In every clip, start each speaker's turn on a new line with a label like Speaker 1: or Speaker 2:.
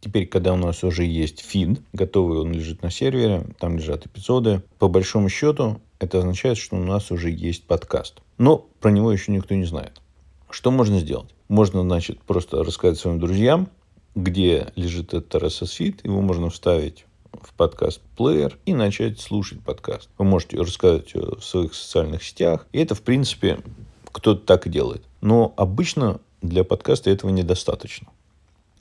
Speaker 1: Теперь, когда у нас уже есть фид, готовый, он лежит на сервере, там лежат эпизоды, по большому счету это означает, что у нас уже есть подкаст. Но про него еще никто не знает. Что можно сделать? Можно, значит, просто рассказать своим друзьям, где лежит этот RSS-фид, его можно вставить в подкаст-плеер и начать слушать подкаст. Вы можете рассказать в своих социальных сетях. И это, в принципе, кто-то так и делает. Но обычно для подкаста этого недостаточно.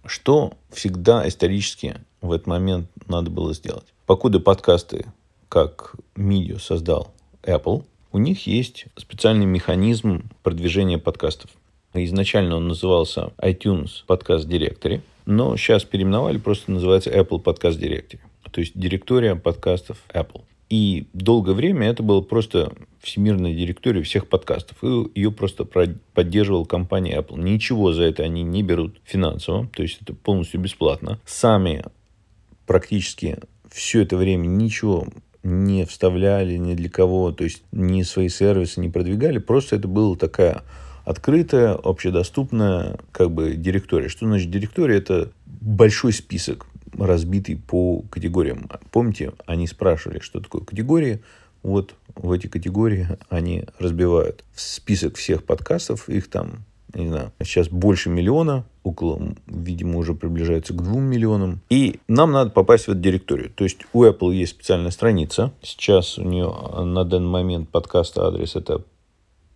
Speaker 1: Что всегда исторически в этот момент надо было сделать? Покуда подкасты как медиа создал Apple, у них есть специальный механизм продвижения подкастов. Изначально он назывался iTunes Podcast Directory, но сейчас переименовали, просто называется Apple Podcast Directory. То есть директория подкастов Apple. И долгое время это было просто всемирная директория всех подкастов. И ее просто поддерживала компания Apple. Ничего за это они не берут финансово. То есть это полностью бесплатно. Сами практически все это время ничего не вставляли ни для кого, то есть ни свои сервисы не продвигали, просто это была такая открытая, общедоступная как бы директория. Что значит директория? Это большой список разбитый по категориям. Помните, они спрашивали, что такое категории. Вот в эти категории они разбивают список всех подкастов. Их там, не знаю, сейчас больше миллиона. Около, видимо, уже приближается к двум миллионам. И нам надо попасть в эту директорию. То есть у Apple есть специальная страница. Сейчас у нее на данный момент подкаста адрес это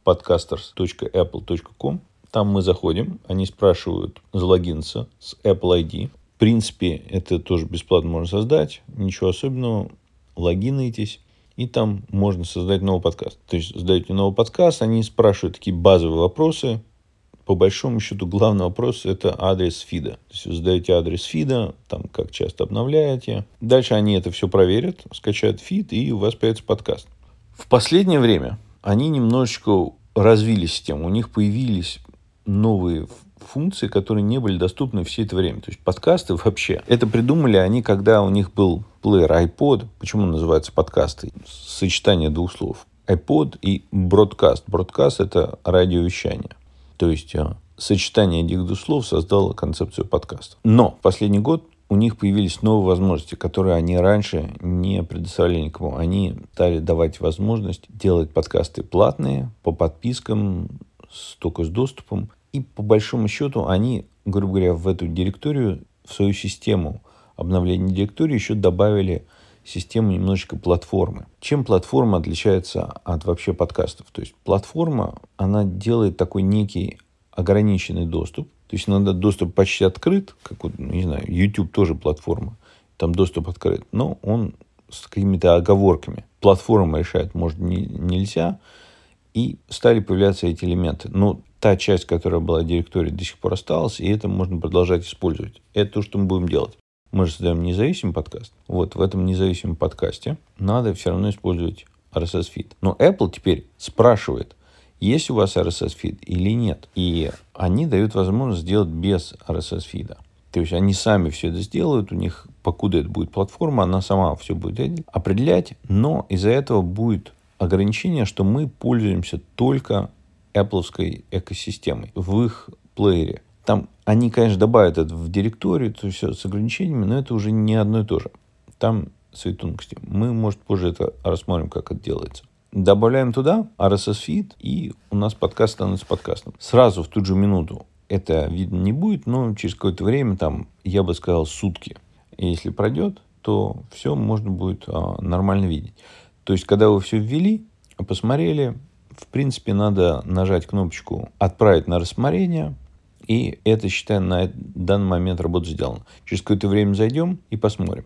Speaker 1: podcasters.apple.com. Там мы заходим, они спрашивают залогиниться с Apple ID принципе, это тоже бесплатно можно создать. Ничего особенного. Логинаетесь. И там можно создать новый подкаст. То есть, создаете новый подкаст, они спрашивают такие базовые вопросы. По большому счету, главный вопрос – это адрес фида. То есть, вы задаете адрес фида, там, как часто обновляете. Дальше они это все проверят, скачают фид, и у вас появится подкаст. В последнее время они немножечко развили систему. У них появились новые функции, которые не были доступны все это время. То есть подкасты вообще. Это придумали они, когда у них был плеер iPod. Почему он называется подкасты? Сочетание двух слов. iPod и broadcast. Broadcast – это радиовещание. То есть э, сочетание этих двух слов создало концепцию подкаста. Но в последний год у них появились новые возможности, которые они раньше не предоставляли никому. Они стали давать возможность делать подкасты платные, по подпискам, только с доступом. И по большому счету они, грубо говоря, в эту директорию, в свою систему обновления директории еще добавили систему немножечко платформы. Чем платформа отличается от вообще подкастов? То есть платформа, она делает такой некий ограниченный доступ. То есть иногда доступ почти открыт, как вот, ну, не знаю, YouTube тоже платформа, там доступ открыт, но он с какими-то оговорками. Платформа решает, может, не, нельзя, и стали появляться эти элементы. Но та часть, которая была в директории, до сих пор осталась, и это можно продолжать использовать. Это то, что мы будем делать. Мы же создаем независимый подкаст. Вот в этом независимом подкасте надо все равно использовать RSS feed. Но Apple теперь спрашивает, есть у вас RSS feed или нет. И они дают возможность сделать без RSS feed. То есть они сами все это сделают, у них, покуда это будет платформа, она сама все будет определять, но из-за этого будет ограничение, что мы пользуемся только Apple экосистемой в их плеере. Там они, конечно, добавят это в директорию, то есть с ограничениями, но это уже не одно и то же. Там свои тонкости. Мы, может, позже это рассмотрим, как это делается. Добавляем туда RSS feed, и у нас подкаст становится подкастом. Сразу в ту же минуту это видно не будет, но через какое-то время, там, я бы сказал, сутки. И если пройдет, то все можно будет а, нормально видеть. То есть, когда вы все ввели, посмотрели, в принципе, надо нажать кнопочку «Отправить на рассмотрение», и это, считаю, на данный момент работа сделана. Через какое-то время зайдем и посмотрим.